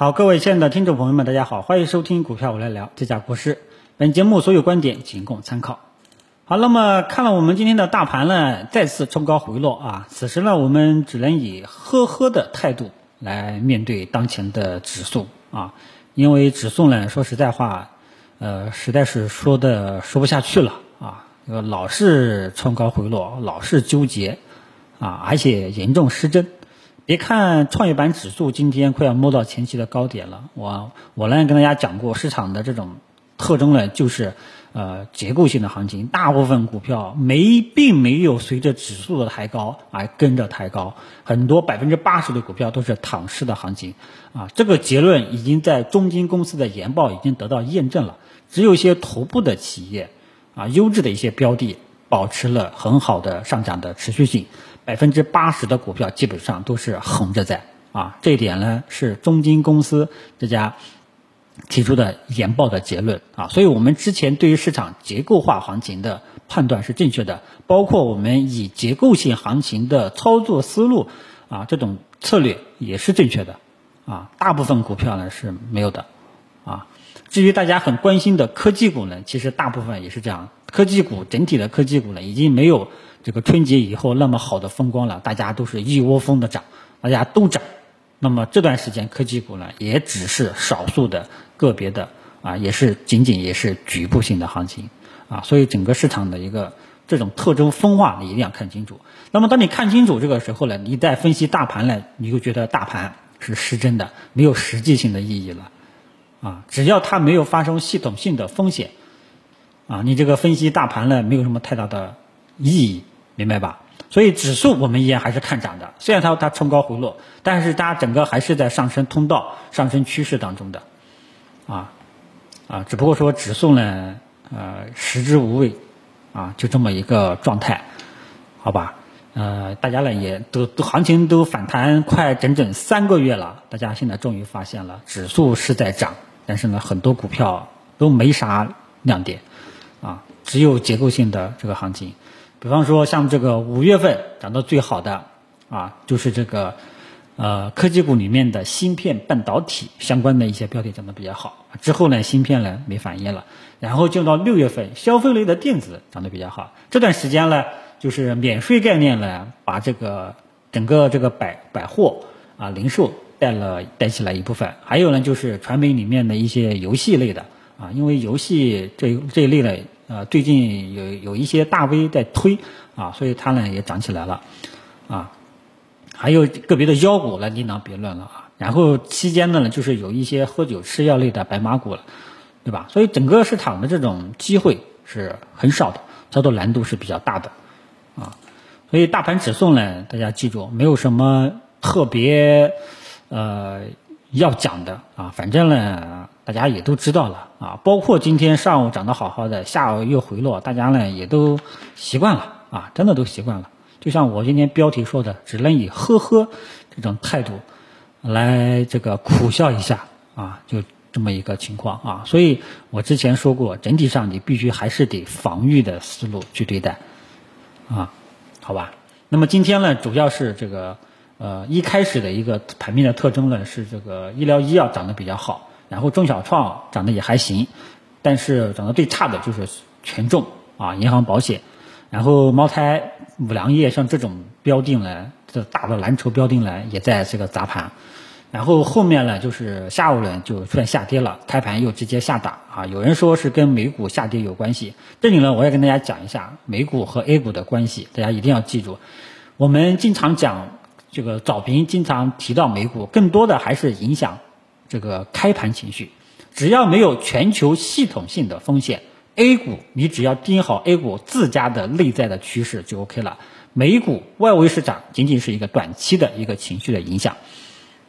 好，各位亲爱的听众朋友们，大家好，欢迎收听股票我来聊，这家国师。本节目所有观点仅供参考。好，那么看了我们今天的大盘呢，再次冲高回落啊，此时呢，我们只能以呵呵的态度来面对当前的指数啊，因为指数呢，说实在话，呃，实在是说的说不下去了啊，老是冲高回落，老是纠结啊，而且严重失真。别看创业板指数今天快要摸到前期的高点了，我我呢跟大家讲过，市场的这种特征呢，就是呃结构性的行情，大部分股票没并没有随着指数的抬高而跟着抬高，很多百分之八十的股票都是躺尸的行情，啊，这个结论已经在中金公司的研报已经得到验证了，只有一些头部的企业，啊，优质的一些标的保持了很好的上涨的持续性。百分之八十的股票基本上都是横着在啊，这一点呢是中金公司这家提出的研报的结论啊，所以我们之前对于市场结构化行情的判断是正确的，包括我们以结构性行情的操作思路啊，这种策略也是正确的啊，大部分股票呢是没有的啊。至于大家很关心的科技股呢，其实大部分也是这样，科技股整体的科技股呢已经没有。这个春节以后那么好的风光了，大家都是一窝蜂的涨，大家都涨，那么这段时间科技股呢，也只是少数的个别的啊，也是仅仅也是局部性的行情啊，所以整个市场的一个这种特征分化，你一定要看清楚。那么当你看清楚这个时候呢，你再分析大盘呢，你就觉得大盘是失真的，没有实际性的意义了啊，只要它没有发生系统性的风险啊，你这个分析大盘呢，没有什么太大的意义。明白吧？所以指数我们依然还是看涨的，虽然它它冲高回落，但是它整个还是在上升通道、上升趋势当中的，啊啊，只不过说指数呢，呃，食之无味，啊，就这么一个状态，好吧？呃，大家呢也都都行情都反弹快整整三个月了，大家现在终于发现了指数是在涨，但是呢，很多股票都没啥亮点，只有结构性的这个行情。比方说，像这个五月份涨得最好的啊，就是这个呃科技股里面的芯片半导体相关的一些标的涨得比较好。之后呢，芯片呢没反应了，然后就到六月份，消费类的电子涨得比较好。这段时间呢，就是免税概念呢，把这个整个这个百百货啊零售带了带起来一部分。还有呢，就是传媒里面的一些游戏类的啊，因为游戏这这一类的。呃，最近有有一些大 V 在推啊，所以它呢也涨起来了啊。还有个别的妖股呢，另当别论了啊。然后期间呢，就是有一些喝酒吃药类的白马股了，对吧？所以整个市场的这种机会是很少的，操作难度是比较大的啊。所以大盘指数呢，大家记住，没有什么特别呃要讲的啊，反正呢。大家也都知道了啊，包括今天上午涨得好好的，下午又回落，大家呢也都习惯了啊，真的都习惯了。就像我今天标题说的，只能以呵呵这种态度来这个苦笑一下啊，就这么一个情况啊。所以我之前说过，整体上你必须还是得防御的思路去对待啊，好吧？那么今天呢，主要是这个呃一开始的一个盘面的特征呢，是这个医疗医药涨得比较好。然后中小创涨得也还行，但是涨得最差的就是权重啊，银行保险，然后茅台、五粮液像这种标定呢，这大的蓝筹标定呢也在这个砸盘，然后后面呢就是下午呢就出现下跌了，开盘又直接下打啊，有人说是跟美股下跌有关系，这里呢我也跟大家讲一下美股和 A 股的关系，大家一定要记住，我们经常讲这个早评，经常提到美股，更多的还是影响。这个开盘情绪，只要没有全球系统性的风险，A 股你只要盯好 A 股自家的内在的趋势就 OK 了。美股外围市场仅仅是一个短期的一个情绪的影响，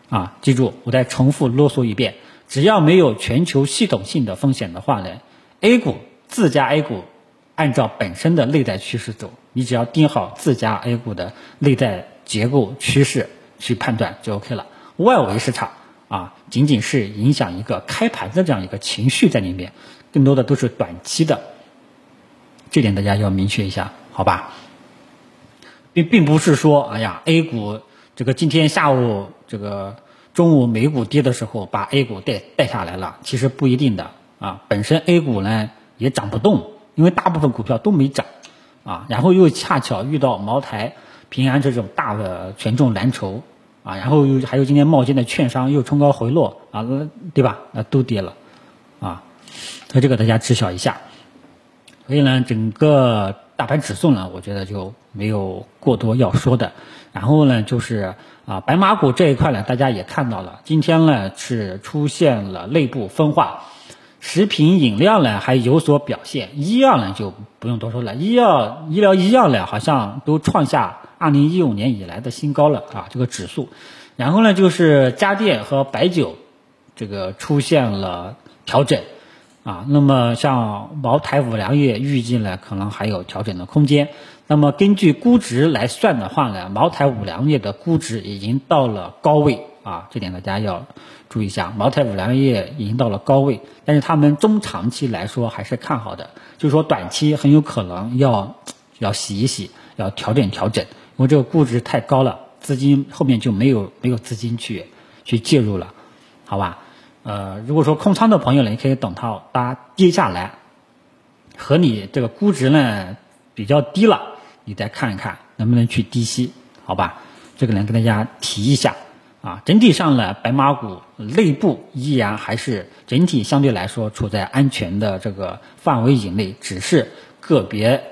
啊，记住，我再重复啰嗦一遍，只要没有全球系统性的风险的话呢，A 股自家 A 股按照本身的内在趋势走，你只要盯好自家 A 股的内在结构趋势去判断就 OK 了。外围市场。啊，仅仅是影响一个开盘的这样一个情绪在里面，更多的都是短期的，这点大家要明确一下，好吧？并并不是说，哎呀，A 股这个今天下午这个中午美股跌的时候把 A 股带带下来了，其实不一定的啊。本身 A 股呢也涨不动，因为大部分股票都没涨啊。然后又恰巧遇到茅台、平安这种大的权重蓝筹啊，然后又还有今天冒尖的券商又冲高回落啊，对吧？那都跌了啊。所以这个大家知晓一下。所以呢，整个大盘指数呢，我觉得就没有过多要说的。然后呢，就是啊，白马股这一块呢，大家也看到了，今天呢是出现了内部分化，食品饮料呢还有所表现，医药呢就不用多说了，医药、医疗、医药呢好像都创下二零一五年以来的新高了啊，这个指数。然后呢，就是家电和白酒，这个出现了调整。啊，那么像茅台、五粮液预计呢，可能还有调整的空间。那么根据估值来算的话呢，茅台、五粮液的估值已经到了高位啊，这点大家要注意一下。茅台、五粮液已经到了高位，但是他们中长期来说还是看好的，就是说短期很有可能要要洗一洗，要调整调整，因为这个估值太高了，资金后面就没有没有资金去去介入了，好吧？呃，如果说空仓的朋友呢，你可以等它它跌下来，和你这个估值呢比较低了，你再看一看能不能去低吸，好吧？这个呢跟大家提一下啊。整体上呢，白马股内部依然还是整体相对来说处在安全的这个范围以内，只是个别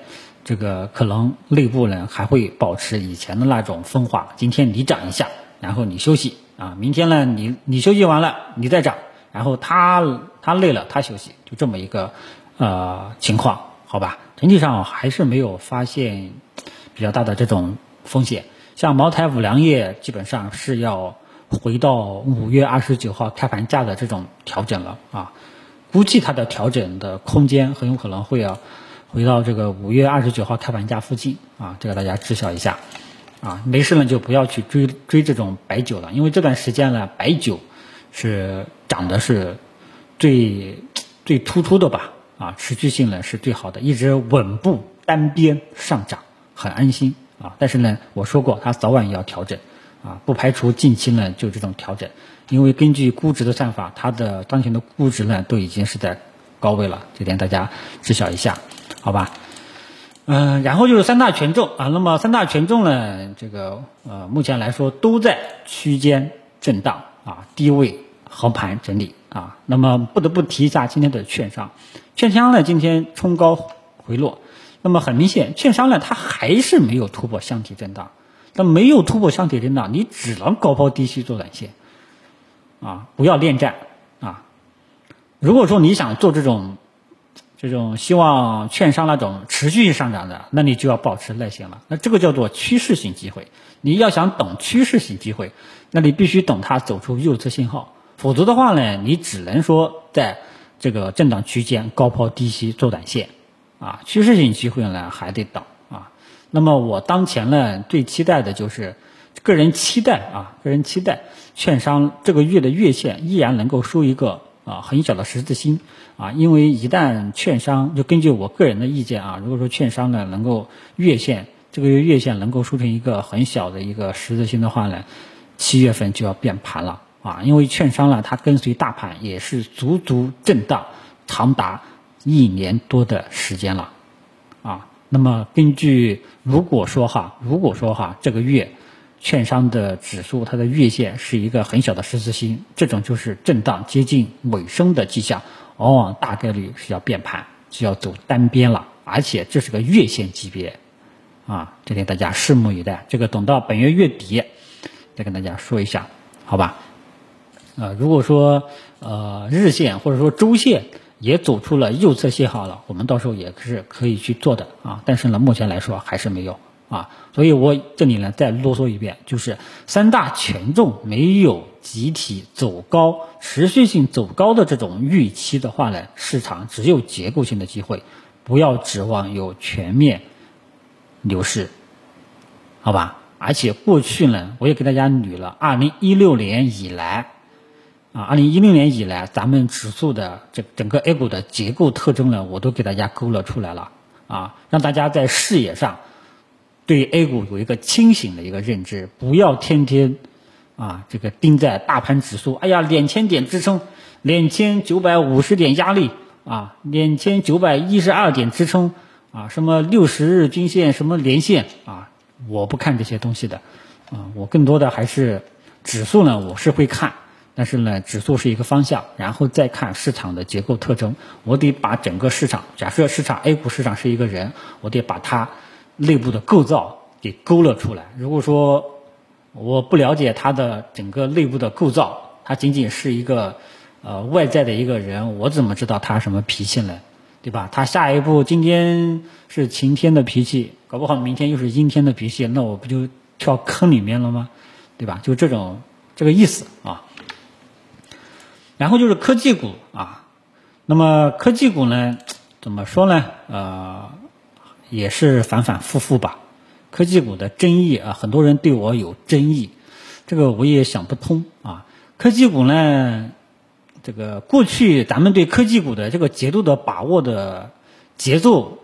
这个可能内部呢还会保持以前的那种分化。今天你涨一下，然后你休息。啊，明天呢，你你休息完了，你再涨，然后他他累了，他休息，就这么一个呃情况，好吧？整体上还是没有发现比较大的这种风险。像茅台、五粮液，基本上是要回到五月二十九号开盘价的这种调整了啊，估计它的调整的空间很有可能会要回到这个五月二十九号开盘价附近啊，这个大家知晓一下。啊，没事呢就不要去追追这种白酒了，因为这段时间呢，白酒是涨的是最最突出的吧？啊，持续性呢是最好的，一直稳步单边上涨，很安心啊。但是呢，我说过它早晚也要调整啊，不排除近期呢就这种调整，因为根据估值的算法，它的当前的估值呢都已经是在高位了，这点大家知晓一下，好吧？嗯，然后就是三大权重啊，那么三大权重呢，这个呃，目前来说都在区间震荡啊，低位横盘整理啊。那么不得不提一下今天的券商，券商呢今天冲高回落，那么很明显，券商呢它还是没有突破箱体震荡，那没有突破箱体震荡，你只能高抛低吸做短线啊，不要恋战啊。如果说你想做这种。这种希望券商那种持续性上涨的，那你就要保持耐心了。那这个叫做趋势性机会。你要想等趋势性机会，那你必须等它走出右侧信号，否则的话呢，你只能说在这个震荡区间高抛低吸做短线，啊，趋势性机会呢还得等啊。那么我当前呢最期待的就是，个人期待啊，个人期待券商这个月的月线依然能够收一个。啊，很小的十字星啊，因为一旦券商就根据我个人的意见啊，如果说券商呢能够月线这个月月线能够收成一个很小的一个十字星的话呢，七月份就要变盘了啊，因为券商呢它跟随大盘也是足足震荡长达一年多的时间了啊，那么根据如果说哈，如果说哈这个月。券商的指数，它的月线是一个很小的十字星，这种就是震荡接近尾声的迹象，往往大概率是要变盘，是要走单边了，而且这是个月线级别，啊，这点大家拭目以待。这个等到本月月底再跟大家说一下，好吧？呃，如果说呃日线或者说周线也走出了右侧信号了，我们到时候也是可以去做的啊，但是呢，目前来说还是没有。啊，所以我这里呢再啰嗦一遍，就是三大权重没有集体走高、持续性走高的这种预期的话呢，市场只有结构性的机会，不要指望有全面牛市，好吧？而且过去呢，我也给大家捋了，二零一六年以来，啊，二零一六年以来，咱们指数的这整个 A 股的结构特征呢，我都给大家勾勒出来了，啊，让大家在视野上。对 A 股有一个清醒的一个认知，不要天天啊，这个盯在大盘指数，哎呀，两千点支撑，两千九百五十点压力啊，两千九百一十二点支撑啊，什么六十日均线，什么连线啊，我不看这些东西的啊，我更多的还是指数呢，我是会看。但是呢，指数是一个方向，然后再看市场的结构特征。我得把整个市场，假设市场 A 股市场是一个人，我得把它内部的构造给勾勒出来。如果说我不了解它的整个内部的构造，它仅仅是一个呃外在的一个人，我怎么知道他什么脾气呢？对吧？他下一步今天是晴天的脾气，搞不好明天又是阴天的脾气，那我不就跳坑里面了吗？对吧？就这种这个意思啊。然后就是科技股啊，那么科技股呢，怎么说呢？呃，也是反反复复吧。科技股的争议啊，很多人对我有争议，这个我也想不通啊。科技股呢，这个过去咱们对科技股的这个节奏的把握的节奏，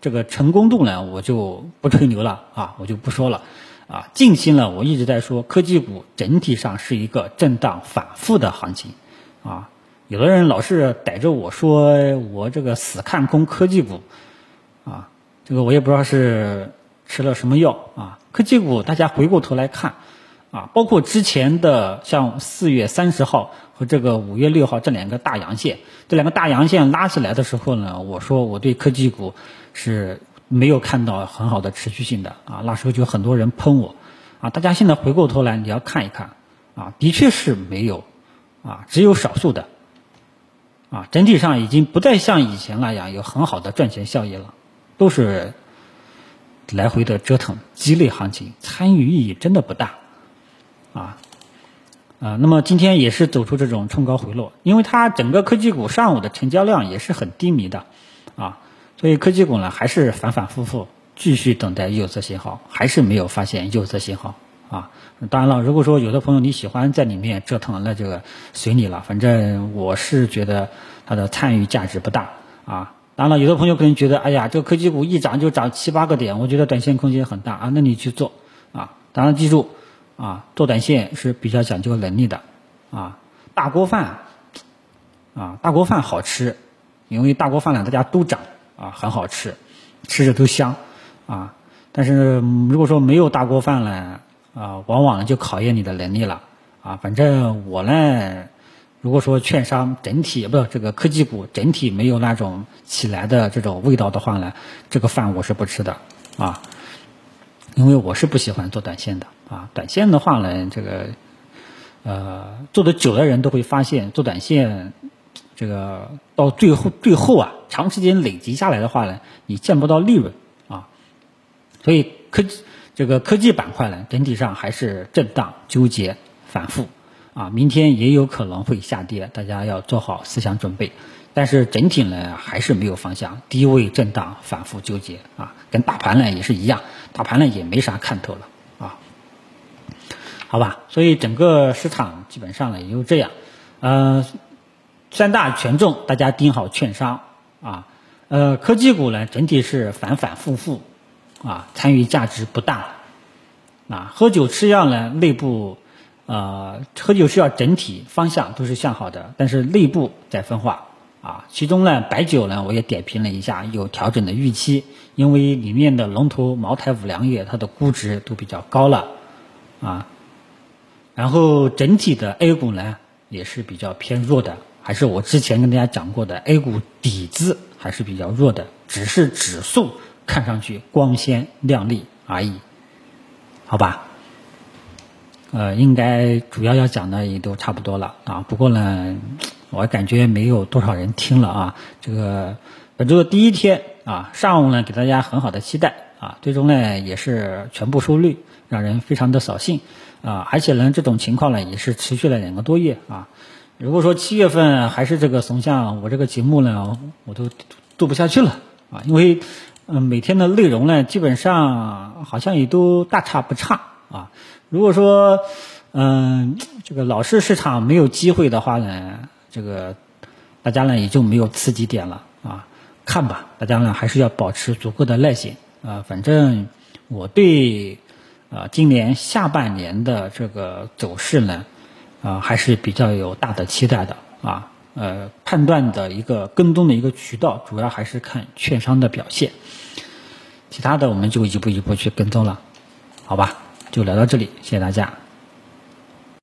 这个成功度呢，我就不吹牛了啊，我就不说了啊。近期呢，我一直在说科技股整体上是一个震荡反复的行情。啊，有的人老是逮着我说我这个死看空科技股，啊，这个我也不知道是吃了什么药啊。科技股大家回过头来看，啊，包括之前的像四月三十号和这个五月六号这两个大阳线，这两个大阳线拉起来的时候呢，我说我对科技股是没有看到很好的持续性的啊，那时候就很多人喷我，啊，大家现在回过头来你要看一看，啊，的确是没有。啊，只有少数的，啊，整体上已经不再像以前那样有很好的赚钱效益了，都是来回的折腾，鸡肋行情，参与意义真的不大，啊，啊，那么今天也是走出这种冲高回落，因为它整个科技股上午的成交量也是很低迷的，啊，所以科技股呢还是反反复复继续等待右侧信号，还是没有发现右侧信号。啊，当然了，如果说有的朋友你喜欢在里面折腾，那这个随你了。反正我是觉得它的参与价值不大啊。当然了，有的朋友可能觉得，哎呀，这个科技股一涨就涨七八个点，我觉得短线空间很大啊。那你去做啊。当然记住啊，做短线是比较讲究能力的啊。大锅饭啊，大锅饭好吃，因为大锅饭呢大家都涨啊，很好吃，吃着都香啊。但是如果说没有大锅饭呢？啊，往往呢就考验你的能力了啊。反正我呢，如果说券商整体不这个科技股整体没有那种起来的这种味道的话呢，这个饭我是不吃的啊。因为我是不喜欢做短线的啊。短线的话呢，这个呃做的久的人都会发现，做短线这个到最后最后啊，长时间累积下来的话呢，你见不到利润啊。所以科技。这个科技板块呢，整体上还是震荡、纠结、反复，啊，明天也有可能会下跌，大家要做好思想准备。但是整体呢，还是没有方向，低位震荡、反复纠结，啊，跟大盘呢也是一样，大盘呢也没啥看头了，啊，好吧，所以整个市场基本上呢也就这样，呃，三大权重大家盯好券商，啊，呃，科技股呢整体是反反复复。啊，参与价值不大。啊，喝酒吃药呢，内部，呃，喝酒吃药整体方向都是向好的，但是内部在分化。啊，其中呢，白酒呢，我也点评了一下，有调整的预期，因为里面的龙头茅台、五粮液，它的估值都比较高了。啊，然后整体的 A 股呢，也是比较偏弱的，还是我之前跟大家讲过的，A 股底子还是比较弱的，只是指数。看上去光鲜亮丽而已，好吧？呃，应该主要要讲的也都差不多了啊。不过呢，我感觉没有多少人听了啊。这个本周的第一天啊，上午呢给大家很好的期待啊，最终呢也是全部收绿，让人非常的扫兴啊。而且呢，这种情况呢也是持续了两个多月啊。如果说七月份还是这个怂相，我这个节目呢我都做不下去了啊，因为。嗯，每天的内容呢，基本上好像也都大差不差啊。如果说，嗯，这个老式市场没有机会的话呢，这个大家呢也就没有刺激点了啊。看吧，大家呢还是要保持足够的耐心啊。反正我对啊，今年下半年的这个走势呢，啊，还是比较有大的期待的啊。呃，判断的一个跟踪的一个渠道，主要还是看券商的表现，其他的我们就一步一步去跟踪了，好吧？就聊到这里，谢谢大家。